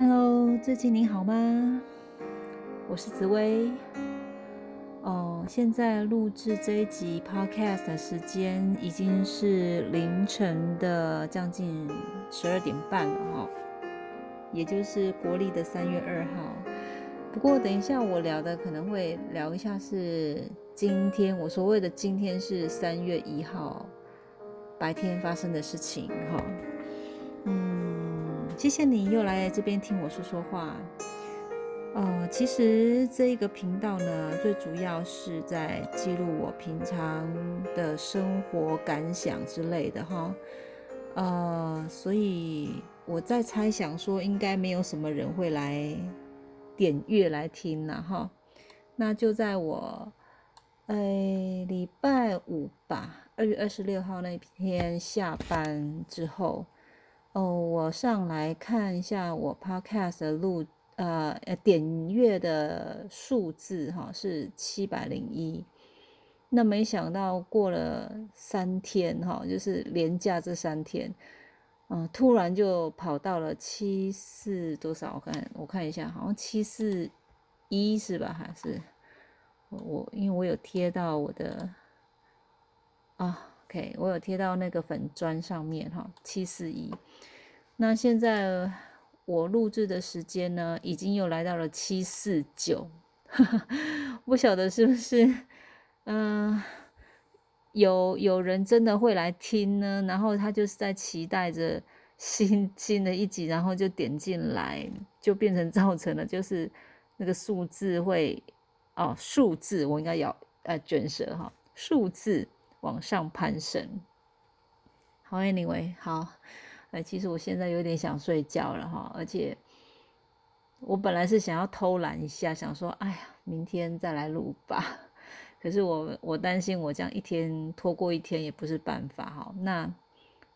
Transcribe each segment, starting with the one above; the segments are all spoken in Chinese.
Hello，最近你好吗？我是紫薇。哦，现在录制这一集 Podcast 的时间已经是凌晨的将近十二点半了哈，也就是国历的三月二号。不过等一下我聊的可能会聊一下是今天，我所谓的今天是三月一号白天发生的事情哈。谢谢你又来这边听我说说话。呃，其实这一个频道呢，最主要是在记录我平常的生活感想之类的哈。呃，所以我在猜想说，应该没有什么人会来点阅来听了哈。那就在我呃礼拜五吧，二月二十六号那天下班之后。哦，我上来看一下我 Podcast 的录呃呃点阅的数字哈，是七百零一。那没想到过了三天哈，就是连假这三天，嗯，突然就跑到了七四多少？我看我看一下，好像七四一是吧？还是我因为我有贴到我的啊。OK，我有贴到那个粉砖上面哈，七四一。那现在我录制的时间呢，已经又来到了七四九，不晓得是不是，嗯，有有人真的会来听呢？然后他就是在期待着新 新的一集，然后就点进来，就变成造成了就是那个数字会哦，数字我应该要呃卷舌哈，数字。往上攀升。好，Anyway，好，哎，其实我现在有点想睡觉了哈，而且我本来是想要偷懒一下，想说，哎呀，明天再来录吧。可是我我担心我这样一天拖过一天也不是办法哈。那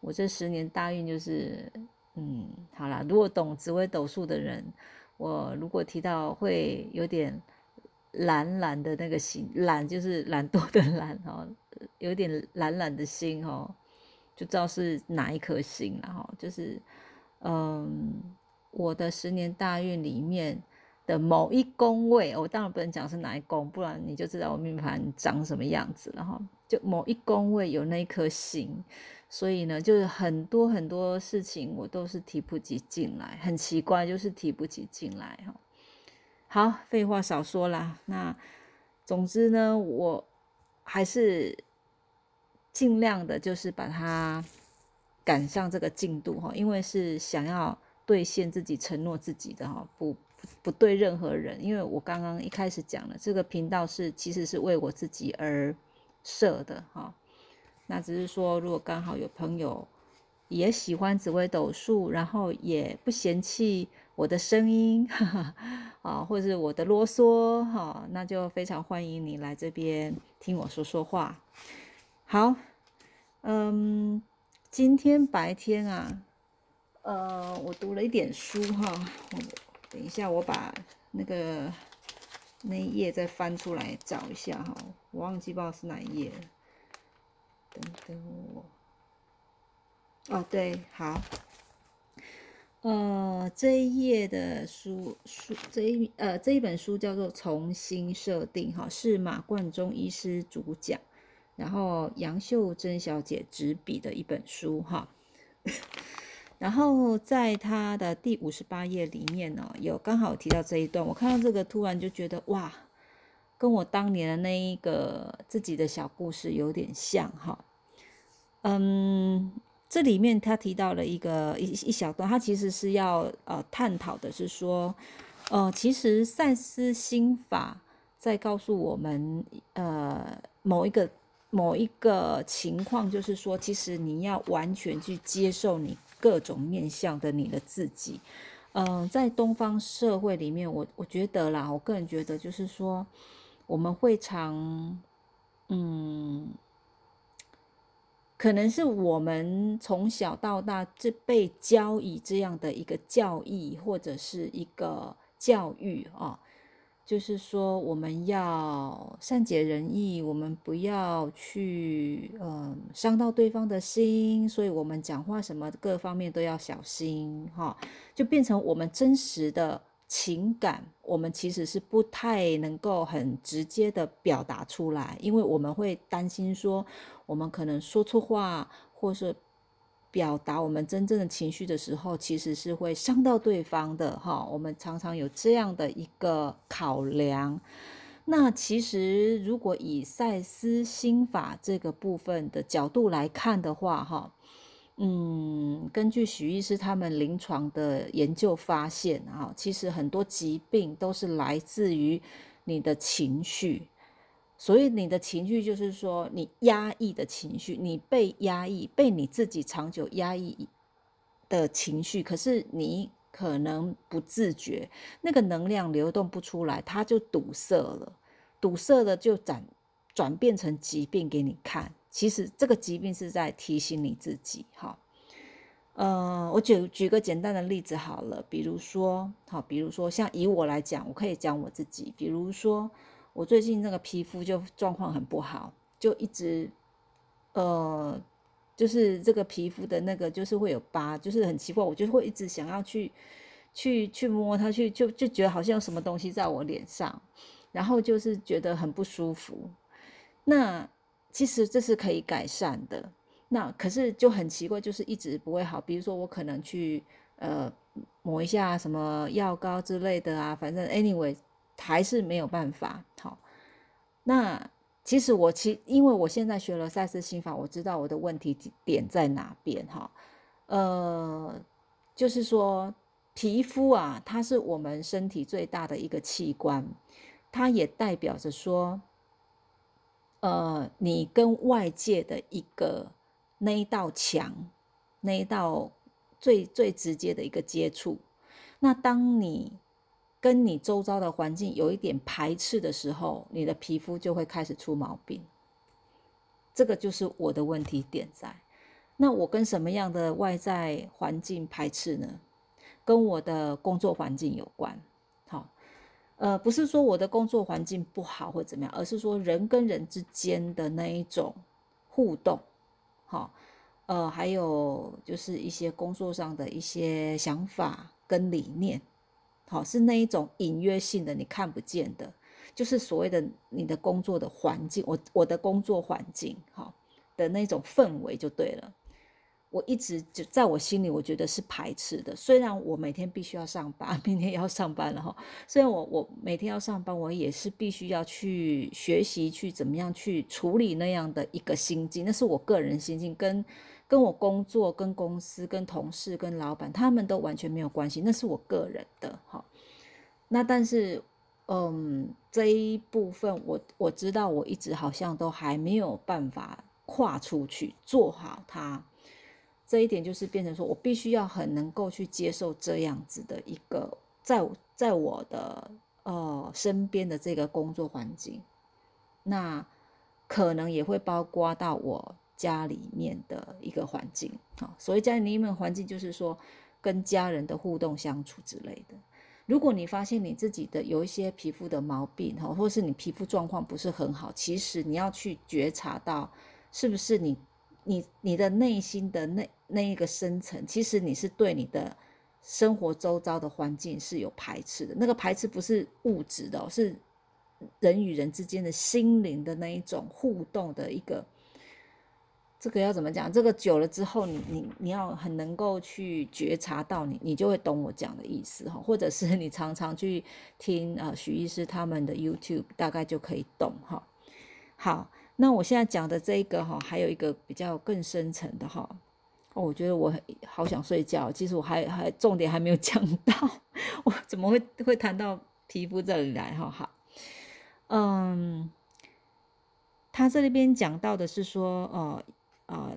我这十年大运就是，嗯，好啦，如果懂紫微斗数的人，我如果提到会有点懒懒的那个心，懒就是懒惰的 懒哈。有点懒懒的心哦，就知道是哪一颗星了哈。就是，嗯，我的十年大运里面的某一宫位，我当然不能讲是哪一宫，不然你就知道我命盘长什么样子了哈。就某一宫位有那一颗星，所以呢，就是很多很多事情我都是提不起劲来，很奇怪，就是提不起劲来哈。好，废话少说啦。那总之呢，我还是。尽量的，就是把它赶上这个进度哈，因为是想要兑现自己承诺自己的哈，不不对任何人，因为我刚刚一开始讲了，这个频道是其实是为我自己而设的哈，那只是说，如果刚好有朋友也喜欢紫微斗数，然后也不嫌弃我的声音哈哈 啊，或者是我的啰嗦哈，那就非常欢迎你来这边听我说说话。好，嗯，今天白天啊，呃，我读了一点书哈。我等一下，我把那个那一页再翻出来找一下哈。我忘记不知道是哪一页了。等等我。哦，对，好。呃，这一页的书书这一呃这一本书叫做《重新设定》哈，是马冠中医师主讲。然后杨秀珍小姐执笔的一本书哈，然后在她的第五十八页里面呢，有刚好提到这一段，我看到这个突然就觉得哇，跟我当年的那一个自己的小故事有点像哈。嗯，这里面他提到了一个一一小段，他其实是要呃探讨的是说，呃，其实赛斯心法在告诉我们呃某一个。某一个情况，就是说，其实你要完全去接受你各种面向的你的自己。嗯，在东方社会里面，我我觉得啦，我个人觉得，就是说，我们会常，嗯，可能是我们从小到大这被教以这样的一个教义或者是一个教育啊，就是说，我们要善解人意，我们不要去嗯伤到对方的心，所以我们讲话什么各方面都要小心哈，就变成我们真实的情感，我们其实是不太能够很直接的表达出来，因为我们会担心说，我们可能说错话，或是。表达我们真正的情绪的时候，其实是会伤到对方的哈。我们常常有这样的一个考量。那其实如果以赛斯心法这个部分的角度来看的话，哈，嗯，根据许医师他们临床的研究发现啊，其实很多疾病都是来自于你的情绪。所以你的情绪就是说，你压抑的情绪，你被压抑，被你自己长久压抑的情绪，可是你可能不自觉，那个能量流动不出来，它就堵塞了，堵塞了就转转变成疾病给你看。其实这个疾病是在提醒你自己。哈，呃，我举举个简单的例子好了，比如说，好，比如说像以我来讲，我可以讲我自己，比如说。我最近那个皮肤就状况很不好，就一直，呃，就是这个皮肤的那个就是会有疤，就是很奇怪，我就会一直想要去，去去摸它，去就就觉得好像有什么东西在我脸上，然后就是觉得很不舒服。那其实这是可以改善的，那可是就很奇怪，就是一直不会好。比如说我可能去呃抹一下什么药膏之类的啊，反正 anyway。还是没有办法好。那其实我其因为我现在学了赛斯心法，我知道我的问题点在哪边哈。呃，就是说皮肤啊，它是我们身体最大的一个器官，它也代表着说，呃，你跟外界的一个那一道墙，那一道最最直接的一个接触。那当你跟你周遭的环境有一点排斥的时候，你的皮肤就会开始出毛病。这个就是我的问题点在。那我跟什么样的外在环境排斥呢？跟我的工作环境有关。好，呃，不是说我的工作环境不好或怎么样，而是说人跟人之间的那一种互动。好，呃，还有就是一些工作上的一些想法跟理念。好，是那一种隐约性的，你看不见的，就是所谓的你的工作的环境，我我的工作环境，好的那种氛围就对了。我一直就在我心里，我觉得是排斥的。虽然我每天必须要上班，明天要上班了哈。虽然我我每天要上班，我也是必须要去学习，去怎么样去处理那样的一个心境，那是我个人心境跟。跟我工作、跟公司、跟同事、跟老板，他们都完全没有关系，那是我个人的哈。那但是，嗯，这一部分我我知道，我一直好像都还没有办法跨出去做好它。这一点就是变成说我必须要很能够去接受这样子的一个，在在我的呃身边的这个工作环境，那可能也会包括到我。家里面的一个环境，好，所谓家里面环境就是说跟家人的互动相处之类的。如果你发现你自己的有一些皮肤的毛病，哈，或是你皮肤状况不是很好，其实你要去觉察到是不是你你你的内心的那那一个深层，其实你是对你的生活周遭的环境是有排斥的。那个排斥不是物质的，是人与人之间的心灵的那一种互动的一个。这个要怎么讲？这个久了之后，你你你要很能够去觉察到你，你就会懂我讲的意思哈。或者是你常常去听呃许医师他们的 YouTube，大概就可以懂哈。好，那我现在讲的这个哈，还有一个比较更深层的哈。哦，我觉得我好想睡觉，其实我还还重点还没有 讲到，我怎么会会谈到皮肤这里来哈？好，嗯，他这里边讲到的是说，呃。啊，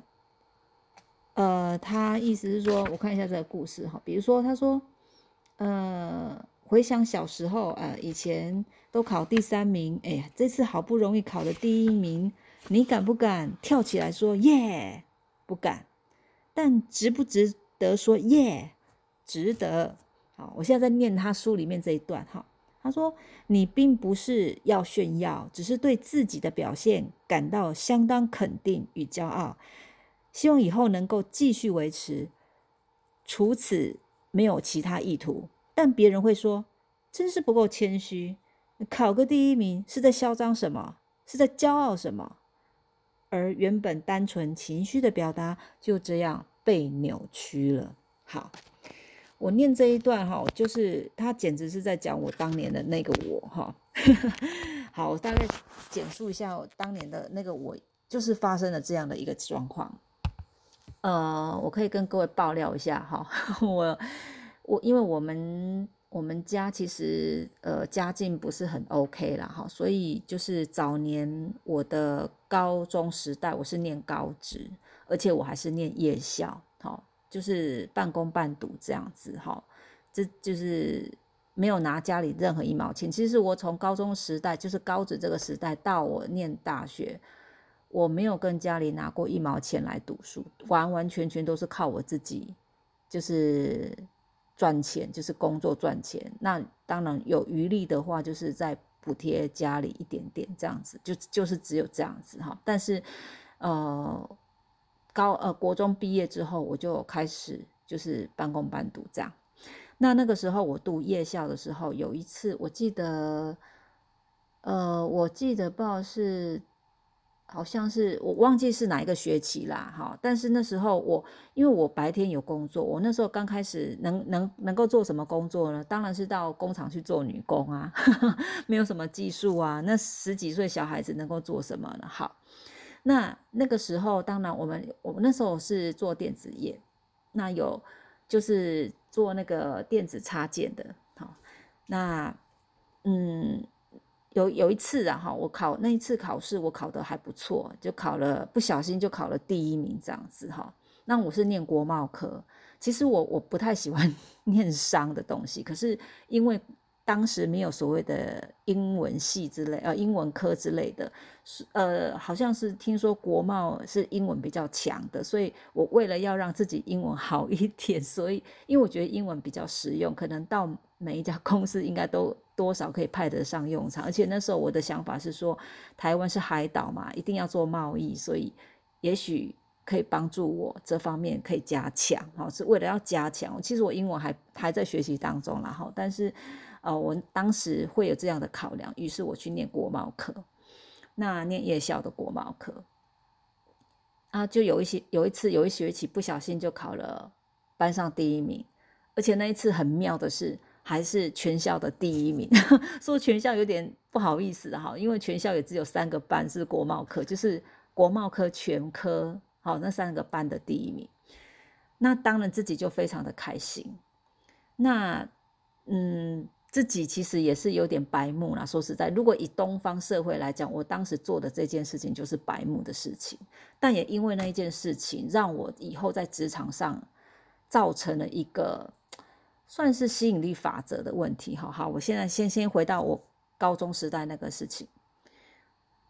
呃，他意思是说，我看一下这个故事哈，比如说，他说，呃，回想小时候，呃，以前都考第三名，哎呀，这次好不容易考了第一名，你敢不敢跳起来说耶？不敢，但值不值得说耶？值得。好，我现在在念他书里面这一段哈，他说：“你并不是要炫耀，只是对自己的表现感到相当肯定与骄傲，希望以后能够继续维持。除此没有其他意图。但别人会说，真是不够谦虚。考个第一名是在嚣张什么？是在骄傲什么？而原本单纯情绪的表达就这样被扭曲了。好。”我念这一段哈，就是他简直是在讲我当年的那个我哈。好，我大概简述一下我当年的那个我，就是发生了这样的一个状况。呃，我可以跟各位爆料一下哈，我我因为我们我们家其实呃家境不是很 OK 啦哈，所以就是早年我的高中时代我是念高职，而且我还是念夜校，好。就是半工半读这样子哈，这就是没有拿家里任何一毛钱。其实我从高中时代，就是高职这个时代到我念大学，我没有跟家里拿过一毛钱来读书，完完全全都是靠我自己，就是赚钱，就是工作赚钱。那当然有余力的话，就是在补贴家里一点点这样子，就就是只有这样子哈。但是，呃。高呃，国中毕业之后，我就开始就是半工半读这样。那那个时候我读夜校的时候，有一次我记得，呃，我记得不知道是好像是我忘记是哪一个学期啦，哈。但是那时候我因为我白天有工作，我那时候刚开始能能能够做什么工作呢？当然是到工厂去做女工啊，没有什么技术啊。那十几岁小孩子能够做什么呢？好。那那个时候，当然我们我们那时候是做电子业，那有就是做那个电子插件的，好，那嗯有有一次啊哈，我考那一次考试我考的还不错，就考了不小心就考了第一名这样子哈。那我是念国贸科，其实我我不太喜欢 念商的东西，可是因为。当时没有所谓的英文系之类，呃，英文科之类的，是呃，好像是听说国贸是英文比较强的，所以我为了要让自己英文好一点，所以因为我觉得英文比较实用，可能到每一家公司应该都多少可以派得上用场。而且那时候我的想法是说，台湾是海岛嘛，一定要做贸易，所以也许可以帮助我这方面可以加强，好，是为了要加强。其实我英文还还在学习当中，然后但是。哦，我当时会有这样的考量，于是我去念国贸科，那念夜校的国贸科，啊，就有一些有一次有一学期不小心就考了班上第一名，而且那一次很妙的是还是全校的第一名，说全校有点不好意思哈，因为全校也只有三个班是国贸科，就是国贸科全科，好那三个班的第一名，那当然自己就非常的开心，那嗯。自己其实也是有点白目啦。说实在，如果以东方社会来讲，我当时做的这件事情就是白目的事情。但也因为那一件事情，让我以后在职场上造成了一个算是吸引力法则的问题。好好，我现在先先回到我高中时代那个事情。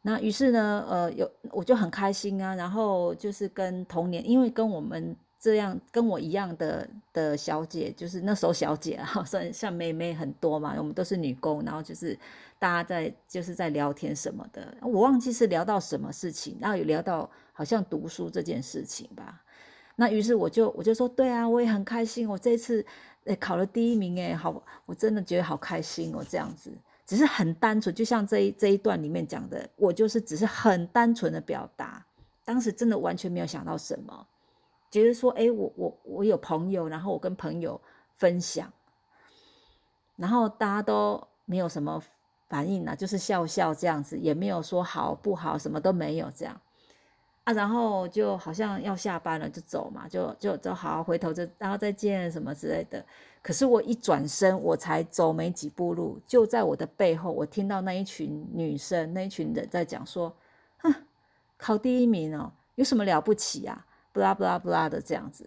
那于是呢，呃，有我就很开心啊。然后就是跟同年，因为跟我们。这样跟我一样的的小姐，就是那时候小姐啊，算像妹妹很多嘛。我们都是女工，然后就是大家在就是在聊天什么的。我忘记是聊到什么事情，然后有聊到好像读书这件事情吧。那于是我就我就说，对啊，我也很开心，我这次诶考了第一名诶，好，我真的觉得好开心哦，这样子只是很单纯，就像这一这一段里面讲的，我就是只是很单纯的表达，当时真的完全没有想到什么。觉得说，哎，我我我有朋友，然后我跟朋友分享，然后大家都没有什么反应啊，就是笑笑这样子，也没有说好不好，什么都没有这样啊，然后就好像要下班了，就走嘛，就就就好回头就然后再见什么之类的。可是我一转身，我才走没几步路，就在我的背后，我听到那一群女生，那一群人在讲说，哼，考第一名哦，有什么了不起啊？不拉不拉不拉的这样子，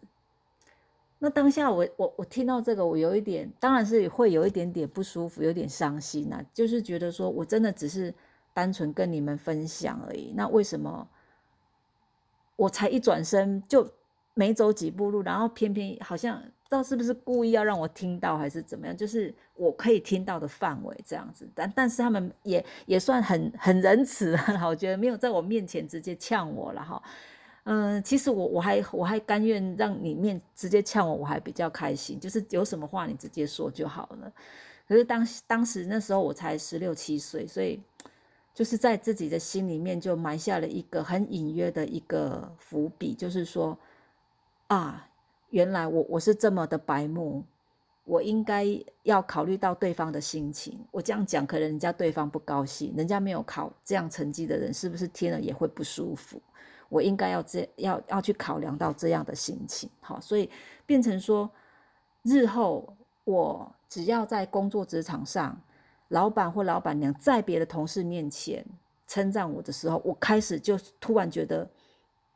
那当下我我我听到这个，我有一点，当然是会有一点点不舒服，有点伤心呐。就是觉得说我真的只是单纯跟你们分享而已，那为什么我才一转身就没走几步路，然后偏偏好像不知道是不是故意要让我听到还是怎么样，就是我可以听到的范围这样子。但但是他们也也算很很仁慈了，我觉得没有在我面前直接呛我了哈。嗯，其实我我还我还甘愿让你面直接呛我，我还比较开心，就是有什么话你直接说就好了。可是当当时那时候我才十六七岁，所以就是在自己的心里面就埋下了一个很隐约的一个伏笔，就是说啊。原来我我是这么的白目，我应该要考虑到对方的心情。我这样讲，可能人家对方不高兴，人家没有考这样成绩的人，是不是听了也会不舒服？我应该要这要要去考量到这样的心情。好，所以变成说，日后我只要在工作职场上，老板或老板娘在别的同事面前称赞我的时候，我开始就突然觉得。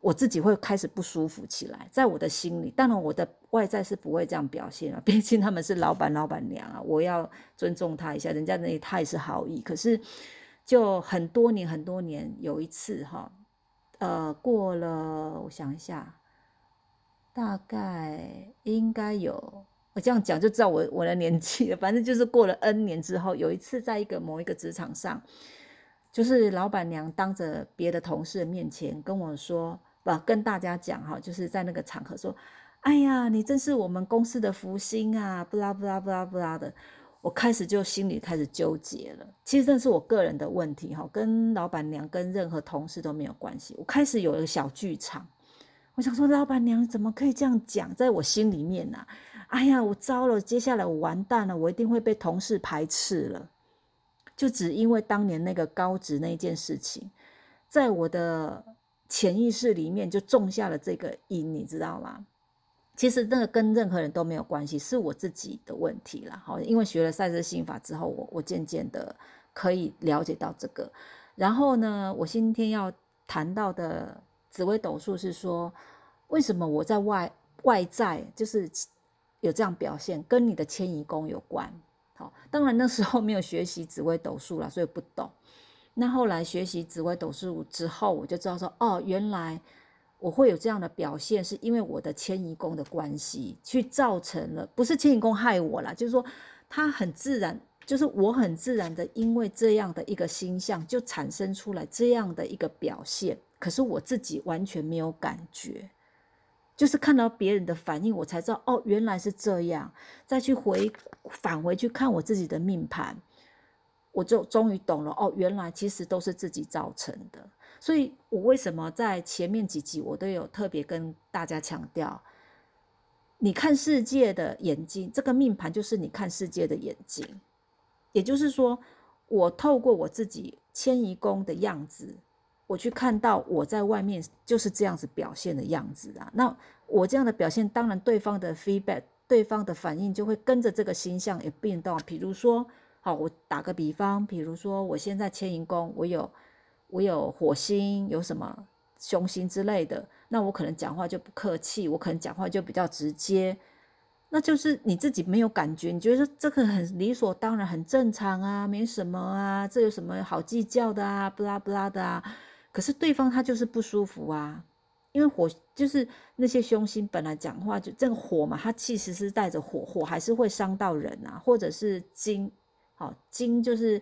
我自己会开始不舒服起来，在我的心里，当然我的外在是不会这样表现啊，毕竟他们是老板、老板娘啊，我要尊重他一下，人家那他也是好意。可是，就很多年、很多年，有一次哈，呃，过了，我想一下，大概应该有，我这样讲就知道我我的年纪了。反正就是过了 N 年之后，有一次在一个某一个职场上，就是老板娘当着别的同事的面前跟我说。不跟大家讲哈，就是在那个场合说，哎呀，你真是我们公司的福星啊！不啦不啦不啦不啦的，我开始就心里开始纠结了。其实这是我个人的问题哈，跟老板娘跟任何同事都没有关系。我开始有一个小剧场，我想说，老板娘怎么可以这样讲？在我心里面呐，哎呀，我糟了，接下来我完蛋了，我一定会被同事排斥了。就只因为当年那个高职那件事情，在我的。潜意识里面就种下了这个因，你知道吗？其实那个跟任何人都没有关系，是我自己的问题了。好，因为学了赛斯心法之后，我我渐渐的可以了解到这个。然后呢，我今天要谈到的紫微斗数是说，为什么我在外外在就是有这样表现，跟你的迁移宫有关。好，当然那时候没有学习紫微斗数了，所以不懂。那后来学习紫微斗数之后，我就知道说，哦，原来我会有这样的表现，是因为我的迁移宫的关系，去造成了，不是迁移宫害我啦，就是说他很自然，就是我很自然的，因为这样的一个星象，就产生出来这样的一个表现，可是我自己完全没有感觉，就是看到别人的反应，我才知道，哦，原来是这样，再去回返回去看我自己的命盘。我就终于懂了哦，原来其实都是自己造成的。所以我为什么在前面几集我都有特别跟大家强调，你看世界的眼睛，这个命盘就是你看世界的眼睛。也就是说，我透过我自己迁移宫的样子，我去看到我在外面就是这样子表现的样子啊。那我这样的表现，当然对方的 feedback，对方的反应就会跟着这个形象也变动。比如说。好，我打个比方，比如说我现在迁移宫，我有我有火星，有什么凶星之类的，那我可能讲话就不客气，我可能讲话就比较直接，那就是你自己没有感觉，你觉得这个很理所当然，很正常啊，没什么啊，这有什么好计较的啊，不拉不拉的啊，可是对方他就是不舒服啊，因为火就是那些凶星本来讲话就这个火嘛，它其实是带着火，火还是会伤到人啊，或者是金。好金就是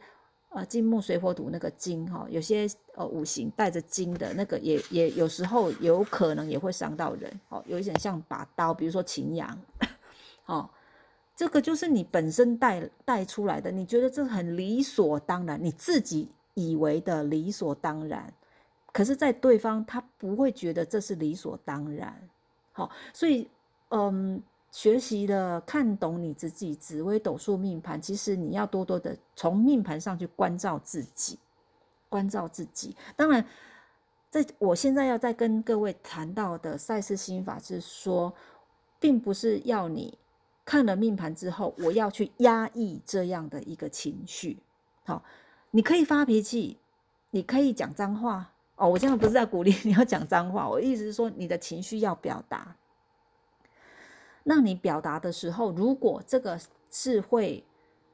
呃金木水火土那个金哈，有些呃五行带着金的那个也也有时候有可能也会伤到人，哦，有一点像把刀，比如说擎羊，哦，这个就是你本身带带出来的，你觉得这很理所当然，你自己以为的理所当然，可是，在对方他不会觉得这是理所当然，好，所以嗯。学习了看懂你自己紫微斗数命盘，其实你要多多的从命盘上去关照自己，关照自己。当然，在我现在要再跟各位谈到的赛事心法是说，并不是要你看了命盘之后，我要去压抑这样的一个情绪。好，你可以发脾气，你可以讲脏话哦。我现在不是在鼓励 你要讲脏话，我意思是说你的情绪要表达。让你表达的时候，如果这个是会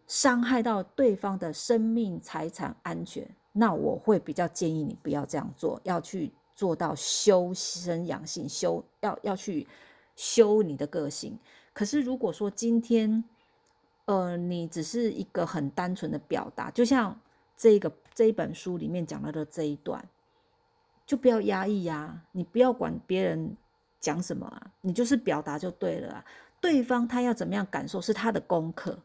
伤害到对方的生命、财产安全，那我会比较建议你不要这样做，要去做到修身养性，修要要去修你的个性。可是如果说今天，呃，你只是一个很单纯的表达，就像这个这一本书里面讲到的这一段，就不要压抑呀，你不要管别人讲什么啊，你就是表达就对了啊。对方他要怎么样感受是他的功课。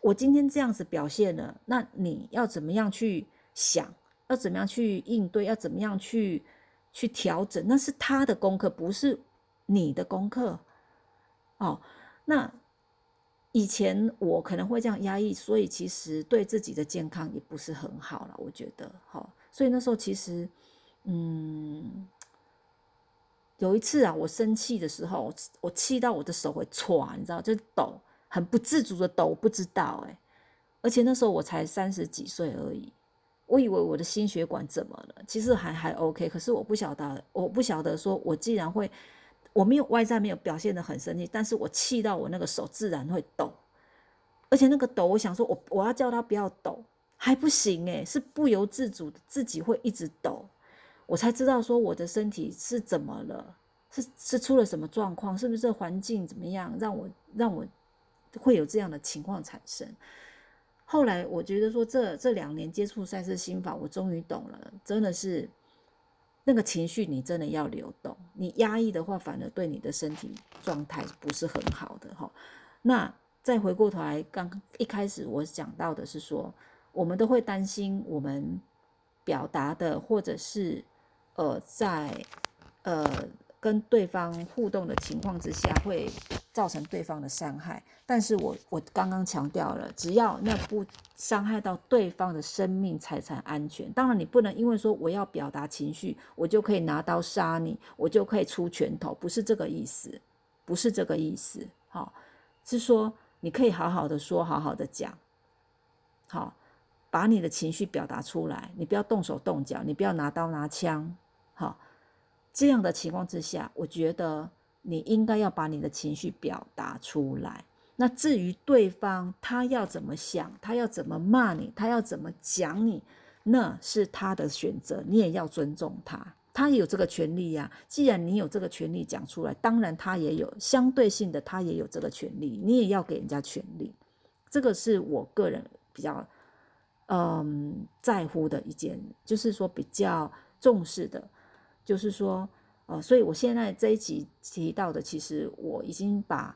我今天这样子表现了，那你要怎么样去想？要怎么样去应对？要怎么样去去调整？那是他的功课，不是你的功课。哦，那以前我可能会这样压抑，所以其实对自己的健康也不是很好了。我觉得，好，所以那时候其实，嗯，有一次啊，我生气的时候，我气到我的手会搓，你知道，就抖。很不自主的抖，不知道哎，而且那时候我才三十几岁而已，我以为我的心血管怎么了？其实还还 OK，可是我不晓得，我不晓得说，我既然会，我没有外在没有表现的很生气，但是我气到我那个手自然会抖，而且那个抖，我想说我我要叫他不要抖，还不行诶，是不由自主的自己会一直抖，我才知道说我的身体是怎么了，是是出了什么状况，是不是环境怎么样让我让我。会有这样的情况产生。后来我觉得说，这这两年接触赛事心法，我终于懂了，真的是那个情绪，你真的要流动。你压抑的话，反而对你的身体状态不是很好的哈。那再回过头来，刚一开始我讲到的是说，我们都会担心我们表达的，或者是呃，在呃。跟对方互动的情况之下，会造成对方的伤害。但是我我刚刚强调了，只要那不伤害到对方的生命财产安全。当然，你不能因为说我要表达情绪，我就可以拿刀杀你，我就可以出拳头，不是这个意思，不是这个意思。好，是说你可以好好的说，好好的讲，好，把你的情绪表达出来，你不要动手动脚，你不要拿刀拿枪，好。这样的情况之下，我觉得你应该要把你的情绪表达出来。那至于对方他要怎么想，他要怎么骂你，他要怎么讲你，那是他的选择，你也要尊重他。他有这个权利呀。既然你有这个权利讲出来，当然他也有相对性的，他也有这个权利，你也要给人家权利。这个是我个人比较嗯在乎的一件，就是说比较重视的。就是说，呃，所以我现在这一集提到的，其实我已经把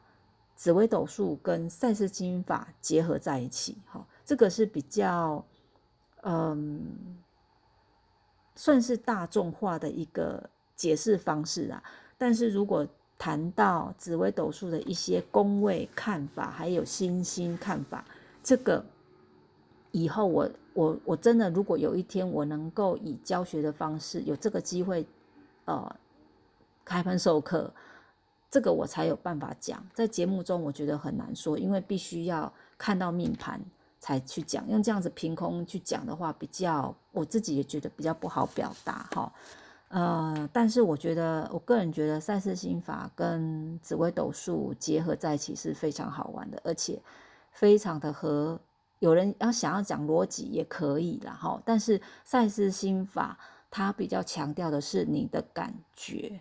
紫微斗数跟赛事经法结合在一起，哈，这个是比较，嗯，算是大众化的一个解释方式啊。但是如果谈到紫微斗数的一些宫位看法，还有星星看法，这个以后我我我真的如果有一天我能够以教学的方式有这个机会。呃，开班授课，这个我才有办法讲。在节目中，我觉得很难说，因为必须要看到命盘才去讲。用这样子凭空去讲的话，比较我自己也觉得比较不好表达哈。呃，但是我觉得，我个人觉得赛事心法跟紫微斗数结合在一起是非常好玩的，而且非常的和有人要想要讲逻辑也可以了哈。但是赛事心法。它比较强调的是你的感觉，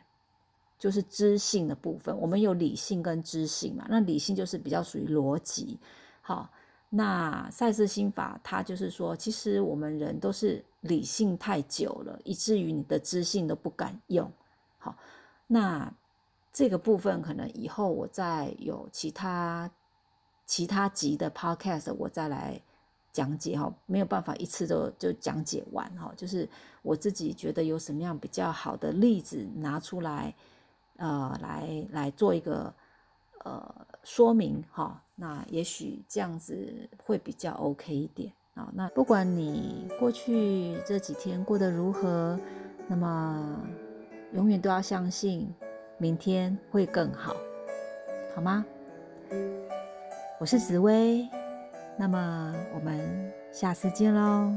就是知性的部分。我们有理性跟知性嘛，那理性就是比较属于逻辑。好，那赛斯心法它就是说，其实我们人都是理性太久了，以至于你的知性都不敢用。好，那这个部分可能以后我再有其他其他集的 podcast，我再来。讲解哈，没有办法一次都就讲解完哈，就是我自己觉得有什么样比较好的例子拿出来，呃，来来做一个呃说明哈，那也许这样子会比较 OK 一点啊。那不管你过去这几天过得如何，那么永远都要相信明天会更好，好吗？我是紫薇。那么，我们下次见喽。